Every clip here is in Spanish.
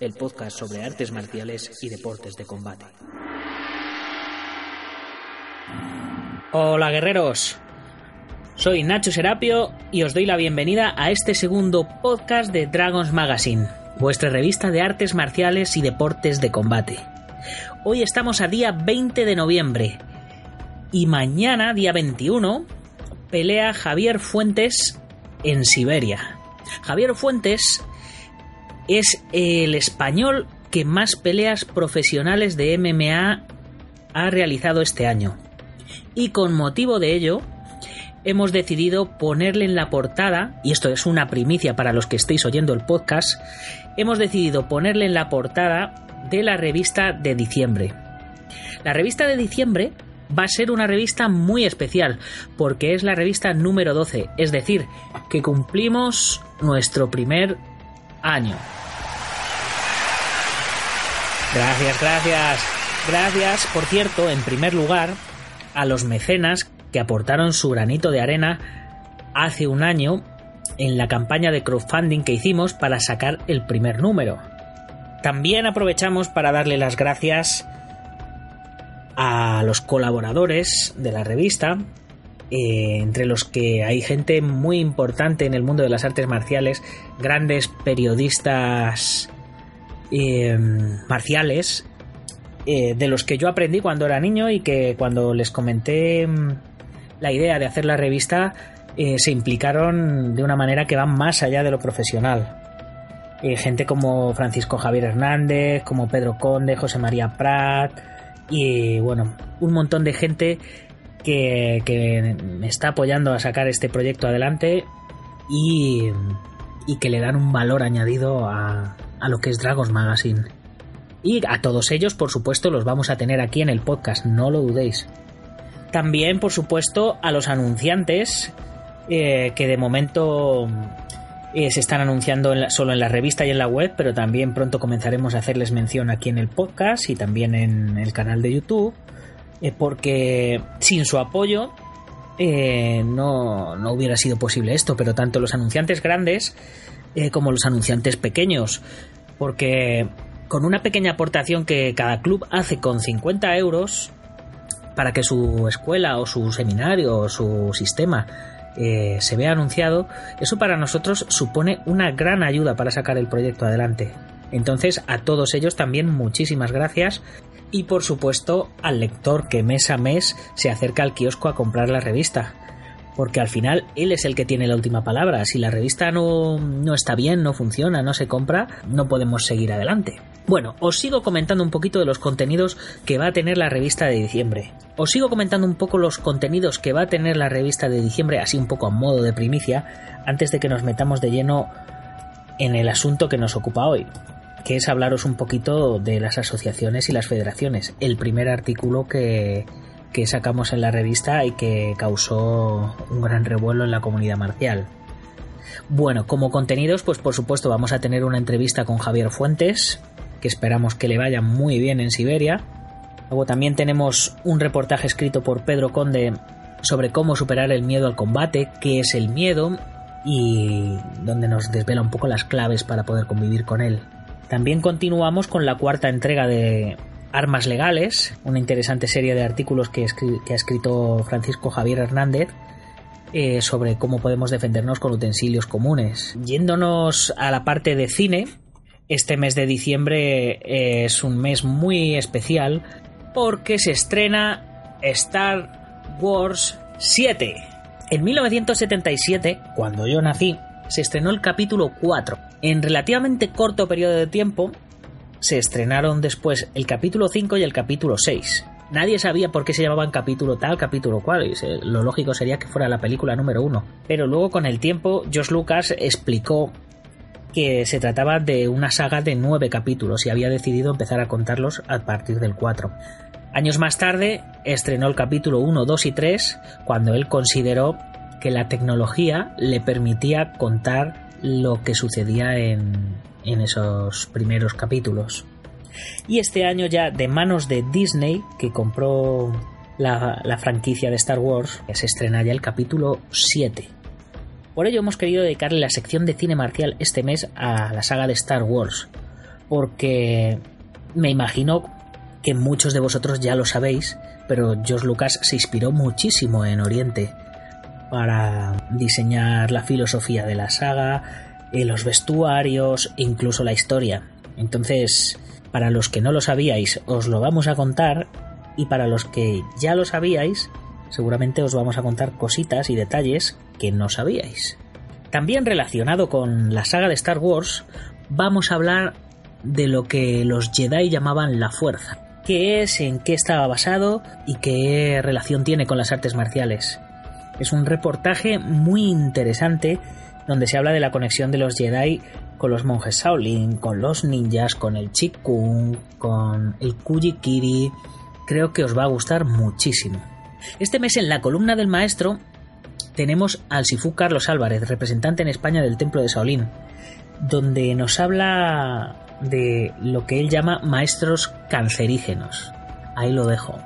El podcast sobre artes marciales y deportes de combate. Hola guerreros, soy Nacho Serapio y os doy la bienvenida a este segundo podcast de Dragons Magazine, vuestra revista de artes marciales y deportes de combate. Hoy estamos a día 20 de noviembre y mañana, día 21, pelea Javier Fuentes en Siberia. Javier Fuentes es el español que más peleas profesionales de MMA ha realizado este año. Y con motivo de ello, hemos decidido ponerle en la portada, y esto es una primicia para los que estéis oyendo el podcast, hemos decidido ponerle en la portada de la revista de diciembre. La revista de diciembre va a ser una revista muy especial, porque es la revista número 12, es decir, que cumplimos nuestro primer año. Gracias, gracias, gracias, por cierto, en primer lugar, a los mecenas que aportaron su granito de arena hace un año en la campaña de crowdfunding que hicimos para sacar el primer número. También aprovechamos para darle las gracias a los colaboradores de la revista, eh, entre los que hay gente muy importante en el mundo de las artes marciales, grandes periodistas eh, marciales, eh, de los que yo aprendí cuando era niño y que cuando les comenté mm, la idea de hacer la revista se implicaron de una manera que va más allá de lo profesional. gente como Francisco Javier Hernández, como Pedro Conde, José María Prat, y bueno, un montón de gente que, me está apoyando a sacar este proyecto adelante y, y que le dan un valor añadido a, a lo que es Dragons Magazine. Y a todos ellos, por supuesto, los vamos a tener aquí en el podcast, no lo dudéis. También, por supuesto, a los anunciantes, eh, que de momento eh, se están anunciando solo en la revista y en la web, pero también pronto comenzaremos a hacerles mención aquí en el podcast y también en el canal de YouTube, eh, porque sin su apoyo eh, no, no, hubiera sido posible esto, pero tanto los anunciantes grandes como los anunciantes pequeños, porque con una pequeña aportación que cada club hace con 50 euros, para que su escuela o su seminario o su sistema eh, se ve anunciado, eso para nosotros supone una gran ayuda para sacar el proyecto adelante. Entonces, a todos ellos también muchísimas gracias y por supuesto al lector que mes a mes se acerca al kiosco a comprar la revista. Porque al final él es el que tiene la última palabra. Si la revista no, no está bien, no funciona, no se compra, no podemos seguir adelante. Bueno, os sigo comentando un poquito de los contenidos que va a tener la revista de diciembre. Os sigo comentando un poco los contenidos que va a tener la revista de diciembre, así un poco a modo de primicia, antes de que nos metamos de lleno en el asunto que nos ocupa hoy, que es hablaros un poquito de las asociaciones y las federaciones. El primer artículo que, que sacamos en la revista y que causó un gran revuelo en la comunidad marcial. Bueno, como contenidos, pues por supuesto vamos a tener una entrevista con Javier Fuentes, que esperamos que le vaya muy bien en Siberia. Luego también tenemos un reportaje escrito por Pedro Conde sobre cómo superar el miedo al combate, qué es el miedo y donde nos desvela un poco las claves para poder convivir con él. También continuamos con la cuarta entrega de Armas Legales, una interesante serie de artículos que, ha escrito Francisco Javier Hernández eh, sobre cómo podemos defendernos con utensilios comunes. Yéndonos a la parte de cine, este mes de diciembre es un mes muy especial porque se estrena Star Wars 7. En 1977, cuando yo nací, se estrenó el capítulo 4. En relativamente corto periodo de tiempo, se estrenaron después el capítulo 5 y el capítulo 6. Nadie sabía por qué se llamaban capítulo tal, capítulo cual, y lo lógico sería que fuera la película número 1. Pero luego con el tiempo, Josh Lucas explicó que se trataba de una saga de nueve capítulos y había decidido empezar a contarlos a partir del 4. Años más tarde estrenó el capítulo 1, 2 y 3 cuando él consideró que la tecnología le permitía contar lo que sucedía en, en esos primeros capítulos. Y este año ya de manos de Disney, que compró la, la franquicia de Star Wars, se estrena ya el capítulo 7 Por ello hemos querido dedicarle la sección de cine marcial este mes a la saga de Star Wars, porque me imagino que muchos de vosotros ya lo sabéis, pero George Lucas se inspiró muchísimo en Oriente para diseñar la filosofía de la saga, eh, los vestuarios, incluso la historia. Entonces, para los que no lo sabíais, os lo vamos a contar y para los que ya lo sabíais, seguramente os vamos a contar cositas y detalles que no sabíais. También relacionado con la saga de Star Wars, vamos a hablar de lo que los Jedi llamaban la fuerza. ¿Qué es, en qué estaba basado y qué relación tiene con las artes marciales? Es un reportaje muy interesante donde se habla de la conexión de los Jedi con los monjes Shaolin, con los ninjas, con el Kung, con el Kujikiri. Creo que os va a gustar muchísimo. Este mes en la columna del maestro tenemos al Sifu Carlos Álvarez, representante en España del Templo de Shaolin, donde nos habla de lo que él llama maestros cancerígenos. Ahí lo dejo.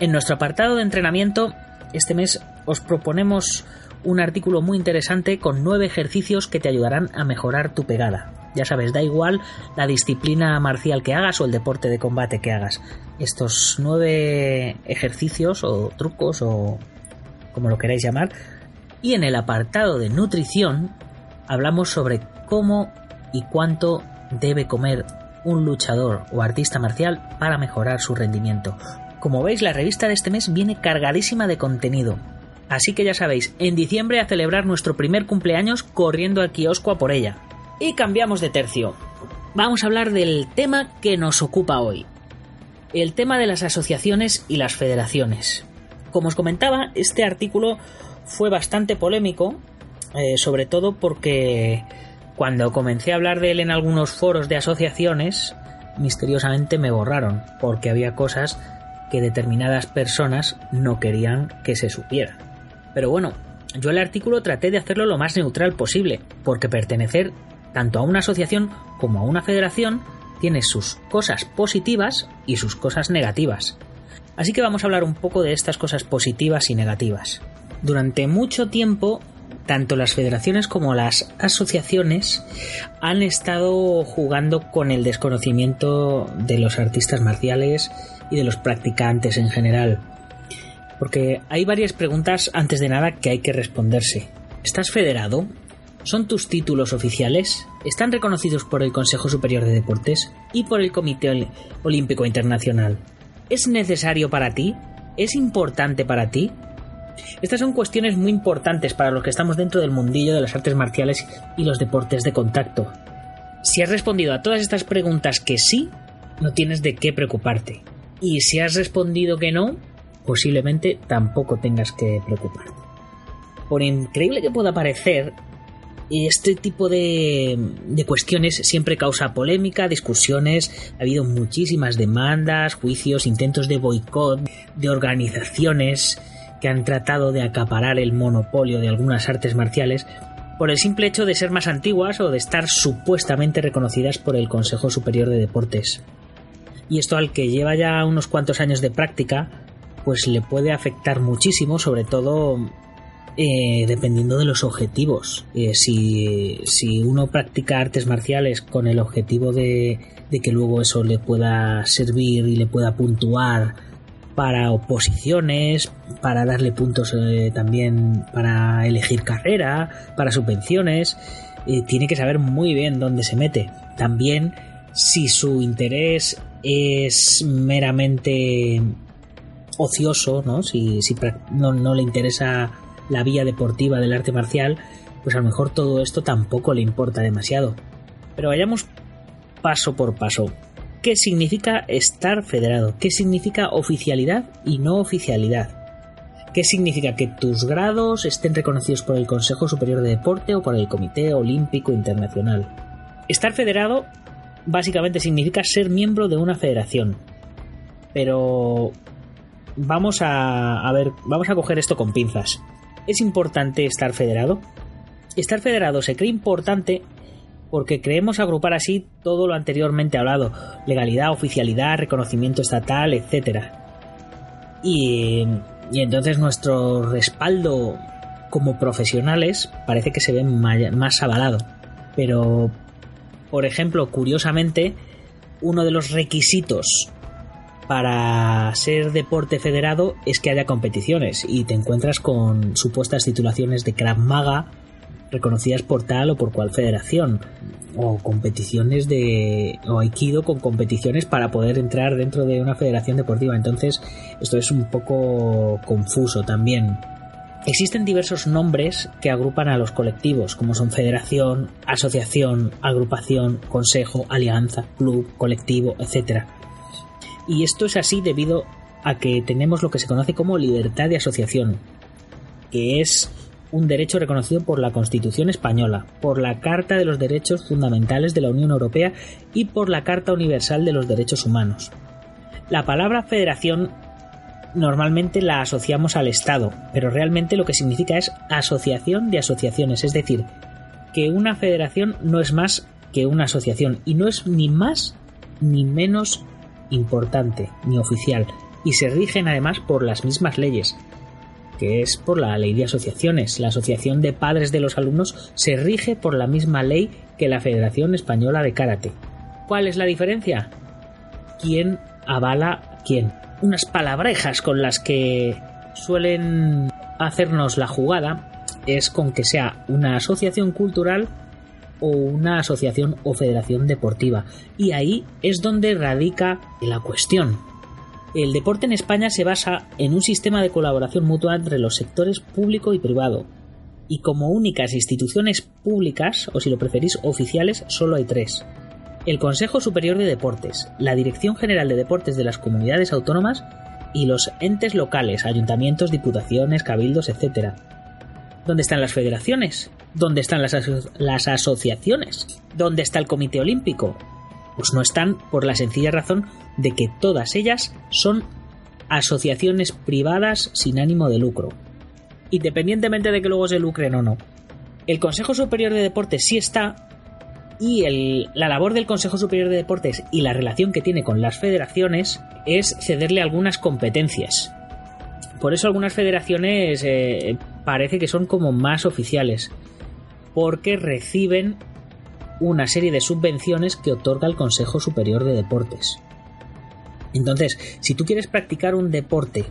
En nuestro apartado de entrenamiento, este mes os proponemos un artículo muy interesante con nueve ejercicios que te ayudarán a mejorar tu pegada. Ya sabes, da igual la disciplina marcial que hagas o el deporte de combate que hagas. Estos nueve ejercicios o trucos o como lo queráis llamar. Y en el apartado de nutrición hablamos sobre cómo y cuánto debe comer un luchador o artista marcial para mejorar su rendimiento. Como veis, la revista de este mes viene cargadísima de contenido. Así que ya sabéis, en diciembre a celebrar nuestro primer cumpleaños corriendo al kiosco a por ella. Y cambiamos de tercio. Vamos a hablar del tema que nos ocupa hoy. El tema de las asociaciones y las federaciones. Como os comentaba, este artículo fue bastante polémico, eh, sobre todo porque cuando comencé a hablar de él en algunos foros de asociaciones, misteriosamente me borraron, porque había cosas que determinadas personas no querían que se supieran. Pero bueno, yo el artículo traté de hacerlo lo más neutral posible, porque pertenecer tanto a una asociación como a una federación tiene sus cosas positivas y sus cosas negativas. Así que vamos a hablar un poco de estas cosas positivas y negativas. Durante mucho tiempo tanto las federaciones como las asociaciones han estado jugando con el desconocimiento de los artistas marciales y de los practicantes en general. Porque hay varias preguntas antes de nada que hay que responderse. ¿Estás federado? ¿Son tus títulos oficiales? ¿Están reconocidos por el Consejo Superior de Deportes y por el Comité Olímpico Internacional? ¿Es necesario para ti? ¿Es importante para ti? Estas son cuestiones muy importantes para los que estamos dentro del mundillo de las artes marciales y los deportes de contacto. Si has respondido a todas estas preguntas que sí, no tienes de qué preocuparte. Y si has respondido que no, posiblemente tampoco tengas que preocuparte. Por increíble que pueda parecer, este tipo de, cuestiones siempre causa polémica, discusiones, ha habido muchísimas demandas, juicios, intentos de boicot de organizaciones que han tratado de acaparar el monopolio de algunas artes marciales por el simple hecho de ser más antiguas o de estar supuestamente reconocidas por el Consejo Superior de Deportes. Y esto al que lleva ya unos cuantos años de práctica, pues le puede afectar muchísimo, sobre todo eh, dependiendo de los objetivos. Eh, si, si, uno practica artes marciales con el objetivo de, de que luego eso le pueda servir y le pueda puntuar para oposiciones, para darle puntos eh, también para elegir carrera, para subvenciones. Eh, tiene que saber muy bien dónde se mete. También si su interés es meramente ocioso, ¿no? Si, no, no le interesa la vía deportiva del arte marcial, pues a lo mejor todo esto tampoco le importa demasiado. Pero vayamos paso por paso qué significa estar federado, qué significa oficialidad y no oficialidad. ¿Qué significa que tus grados estén reconocidos por el Consejo Superior de Deporte o por el Comité Olímpico Internacional? Estar federado básicamente significa ser miembro de una federación. Pero vamos a, ver, vamos a coger esto con pinzas. ¿Es importante estar federado? Estar federado se cree importante porque creemos agrupar así todo lo anteriormente hablado, legalidad, oficialidad, reconocimiento estatal, etc. Y, y entonces nuestro respaldo como profesionales parece que se ven más avalado. Pero, por ejemplo, curiosamente, uno de los requisitos para ser deporte federado es que haya competiciones y te encuentras con supuestas titulaciones de Krav Maga reconocidas por tal o por cual federación o competiciones de o Aikido con competiciones para poder entrar dentro de una federación deportiva. Entonces, esto es un poco confuso también. Existen diversos nombres que agrupan a los colectivos, como son federación, asociación, agrupación, consejo, alianza, club, colectivo, etc. Y esto es así debido a que tenemos lo que se conoce como libertad de asociación, que es un derecho reconocido por la Constitución española, por la Carta de los Derechos Fundamentales de la Unión Europea y por la Carta Universal de los Derechos Humanos. La palabra federación normalmente la asociamos al Estado, pero realmente lo que significa es asociación de asociaciones, es decir, que una federación no es más que una asociación y no es ni más ni menos importante ni oficial y se rigen además por las mismas leyes, que es por la ley de asociaciones. La Asociación de Padres de los Alumnos se rige por la misma ley que la Federación Española de Karate. ¿Cuál es la diferencia? ¿Quién avala quién? Unas palabrejas con las que suelen hacernos la jugada es con que sea una asociación cultural o una asociación o federación deportiva. Y ahí es donde radica la cuestión. El deporte en España se basa en un sistema de colaboración mutua entre los sectores público y privado, y como únicas instituciones públicas, o si lo preferís oficiales, solo hay tres. El Consejo Superior de Deportes, la Dirección General de Deportes de las Comunidades Autónomas y los entes locales, ayuntamientos, diputaciones, cabildos, etc. ¿Dónde están las federaciones? ¿Dónde están las, las asociaciones? ¿Dónde está el Comité Olímpico? Pues no están por la sencilla razón de que todas ellas son asociaciones privadas sin ánimo de lucro, independientemente de que luego se lucren o no. El Consejo Superior de Deportes sí está y la labor del Consejo Superior de Deportes y la relación que tiene con las federaciones es cederle algunas competencias. Por eso algunas federaciones eh, parece que son como más oficiales, porque reciben una serie de subvenciones que otorga el Consejo Superior de Deportes. Entonces, si tú quieres practicar un deporte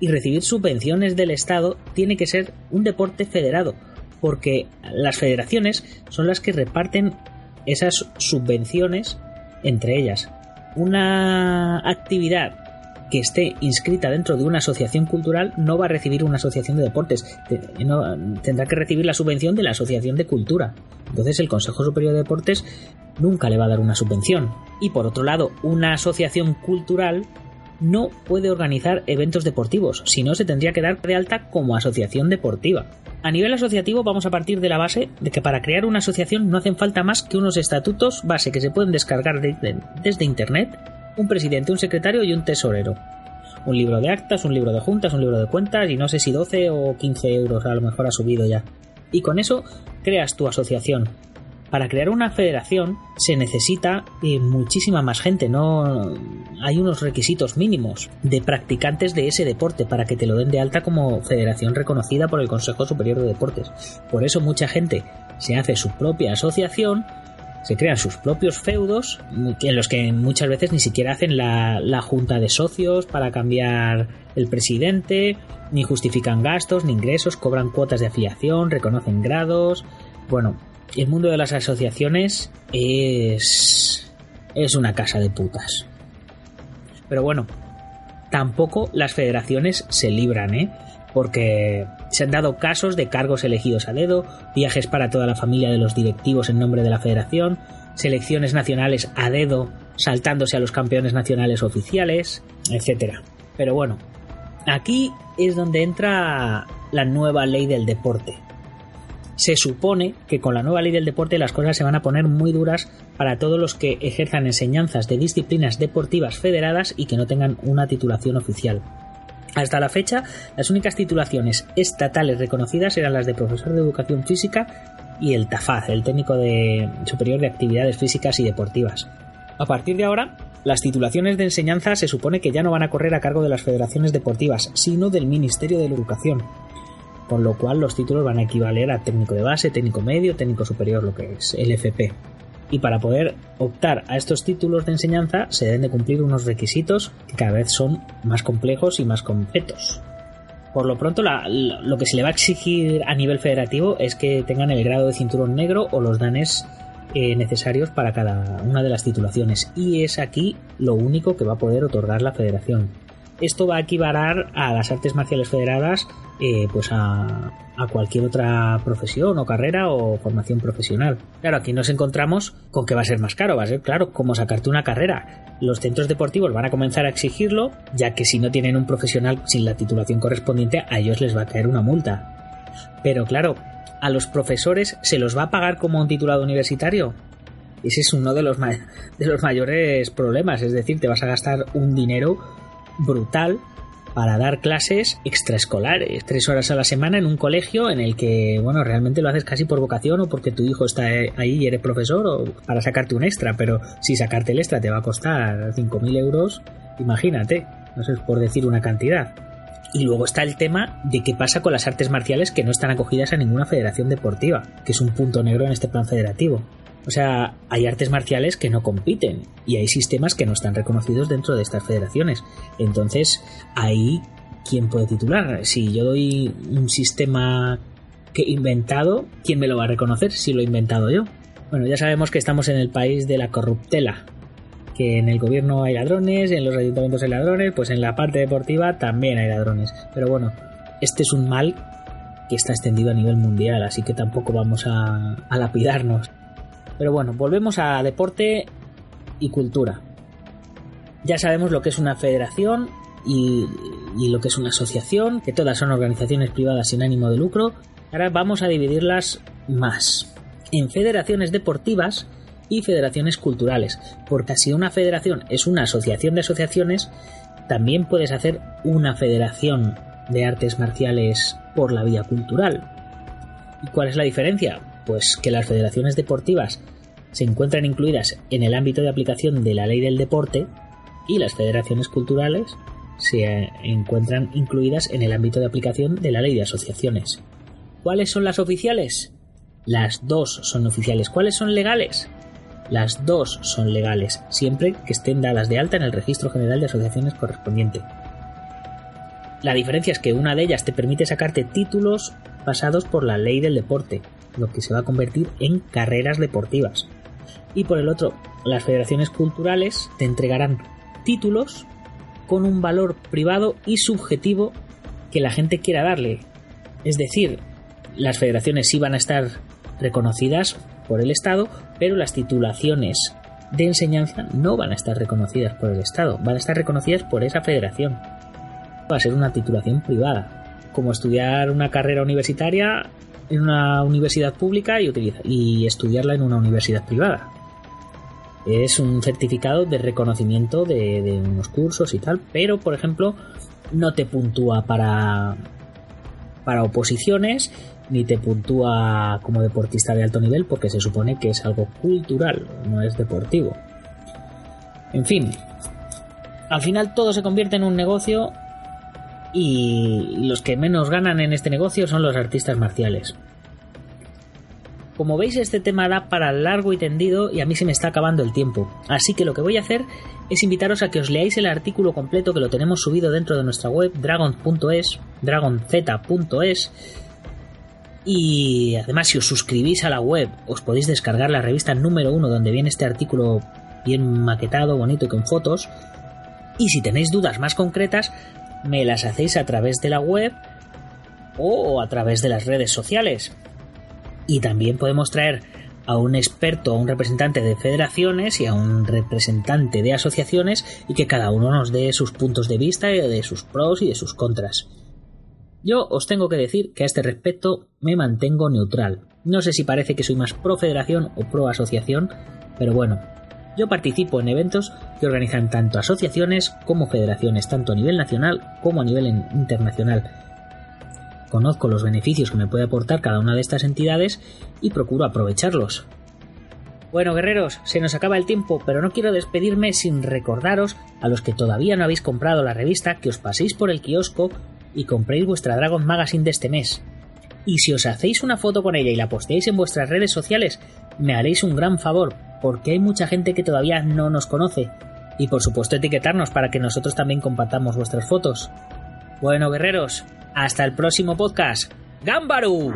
y recibir subvenciones del Estado, tiene que ser un deporte federado, porque las federaciones son las que reparten esas subvenciones entre ellas. Una actividad que esté inscrita dentro de una asociación cultural no va a recibir una asociación de deportes, tendrá que recibir la subvención de la asociación de cultura. Entonces el Consejo Superior de Deportes nunca le va a dar una subvención. Y por otro lado, una asociación cultural no puede organizar eventos deportivos, sino se tendría que dar de alta como asociación deportiva. A nivel asociativo vamos a partir de la base de que para crear una asociación no hacen falta más que unos estatutos base que se pueden descargar desde Internet un presidente, un secretario y un tesorero. Un libro de actas, un libro de juntas, un libro de cuentas y no sé si 12 o 15 euros a lo mejor ha subido ya. Y con eso creas tu asociación. Para crear una federación se necesita eh, muchísima más gente, no hay unos requisitos mínimos de practicantes de ese deporte para que te lo den de alta como federación reconocida por el Consejo Superior de Deportes. Por eso mucha gente se hace su propia asociación se crean sus propios feudos en los que muchas veces ni siquiera hacen la, junta de socios para cambiar el presidente, ni justifican gastos ni ingresos, cobran cuotas de afiliación, reconocen grados. Bueno, el mundo de las asociaciones es es una casa de putas. Pero bueno, tampoco las federaciones se libran, ¿eh? Porque se han dado casos de cargos elegidos a dedo, viajes para toda la familia de los directivos en nombre de la federación, selecciones nacionales a dedo, saltándose a los campeones nacionales oficiales, etc. Pero bueno, aquí es donde entra la nueva ley del deporte. Se supone que con la nueva ley del deporte las cosas se van a poner muy duras para todos los que ejerzan enseñanzas de disciplinas deportivas federadas y que no tengan una titulación oficial. Hasta la fecha, las únicas titulaciones estatales reconocidas eran las de profesor de educación física y el TAFAZ, el técnico de superior de actividades físicas y deportivas. A partir de ahora, las titulaciones de enseñanza se supone que ya no van a correr a cargo de las federaciones deportivas, sino del Ministerio de la Educación. con lo cual los títulos van a equivaler a técnico de base, técnico medio, técnico superior, lo que es el FP. Y para poder optar a estos títulos de enseñanza se deben de cumplir unos requisitos que cada vez son más complejos y más completos. Por lo pronto, lo que se le va a exigir a nivel federativo es que tengan el grado de cinturón negro o los danes eh, necesarios para cada una de las titulaciones. Y es aquí lo único que va a poder otorgar la federación esto va a equivalar a las artes marciales federadas eh, pues a, cualquier otra profesión o carrera o formación profesional. Claro, aquí nos encontramos con que va a ser más caro, va a ser claro, como sacarte una carrera. Los centros deportivos van a comenzar a exigirlo, ya que si no tienen un profesional sin la titulación correspondiente, a ellos les va a caer una multa. Pero claro, a los profesores se los va a pagar como un titulado universitario. Ese es uno de los, de los mayores problemas, es decir, te vas a gastar un dinero brutal para dar clases extraescolares, tres horas a la semana en un colegio en el que, bueno, realmente lo haces casi por vocación o porque tu hijo está ahí y eres profesor o para sacarte un extra, pero si sacarte el extra te va a costar 5.000 euros, imagínate, no sé, por decir una cantidad. Y luego está el tema de qué pasa con las artes marciales que no están acogidas a ninguna federación deportiva, que es un punto negro en este plan federativo. O sea, hay artes marciales que no compiten y hay sistemas que no están reconocidos dentro de estas federaciones. Entonces, ahí, ¿quién puede titular? Si yo doy un sistema que he inventado, ¿quién me lo va a reconocer si lo he inventado yo? Bueno, ya sabemos que estamos en el país de la corruptela, que en el gobierno hay ladrones, en los ayuntamientos hay ladrones, pues en la parte deportiva también hay ladrones. Pero bueno, este es un mal que está extendido a nivel mundial, así que tampoco vamos a, a lapidarnos. Pero bueno, volvemos a deporte y cultura. Ya sabemos lo que es una federación y, lo que es una asociación, que todas son organizaciones privadas sin ánimo de lucro. Ahora vamos a dividirlas más en federaciones deportivas y federaciones culturales, porque si una federación es una asociación de asociaciones, también puedes hacer una federación de artes marciales por la vía cultural. ¿Y cuál es la diferencia? Pues que las federaciones deportivas se encuentran incluidas en el ámbito de aplicación de la ley del deporte y las federaciones culturales se encuentran incluidas en el ámbito de aplicación de la ley de asociaciones. ¿Cuáles son las oficiales? Las dos son oficiales. ¿Cuáles son legales? Las dos son legales, siempre que estén dadas de alta en el Registro General de Asociaciones correspondiente. La diferencia es que una de ellas te permite sacarte títulos pasados por la ley del deporte, lo que se va a convertir en carreras deportivas. Y por el otro, las federaciones culturales te entregarán títulos con un valor privado y subjetivo que la gente quiera darle. Es decir, las federaciones sí van a estar reconocidas por el Estado, pero las titulaciones de enseñanza no van a estar reconocidas por el Estado, van a estar reconocidas por esa federación. Va a ser una titulación privada, como estudiar una carrera universitaria en una universidad pública y, y estudiarla en una universidad privada. Es un certificado de reconocimiento de, unos cursos y tal, pero por ejemplo no te puntúa para, para oposiciones ni te puntúa como deportista de alto nivel porque se supone que es algo cultural, no es deportivo. En fin, al final todo se convierte en un negocio y los que menos ganan en este negocio son los artistas marciales. Como veis este tema da para largo y tendido y a mí se me está acabando el tiempo, así que lo que voy a hacer es invitaros a que os leáis el artículo completo que lo tenemos subido dentro de nuestra web dragon.es, dragonz.es y además si os suscribís a la web os podéis descargar la revista número uno donde viene este artículo bien maquetado, bonito y con fotos. Y si tenéis dudas más concretas me las hacéis a través de la web o a través de las redes sociales y también podemos traer a un experto, a un representante de federaciones y a un representante de asociaciones y que cada uno nos dé sus puntos de vista, de sus pros y de sus contras. Yo os tengo que decir que a este respecto me mantengo neutral. No sé si parece que soy más pro federación o pro asociación, pero bueno, yo participo en eventos que organizan tanto asociaciones como federaciones, tanto a nivel nacional como a nivel internacional Conozco los beneficios que me puede aportar cada una de estas entidades y procuro aprovecharlos. Bueno, guerreros, se nos acaba el tiempo, pero no quiero despedirme sin recordaros a los que todavía no habéis comprado la revista que os paséis por el kiosco y compréis vuestra Dragon Magazine de este mes. y si os hacéis una foto con ella y la posteáis en vuestras redes sociales, me haréis un gran favor, porque hay mucha gente que todavía no nos conoce. Y por supuesto etiquetarnos para que nosotros también compartamos vuestras fotos. Bueno, guerreros, hasta el próximo podcast. ¡Gámbaru!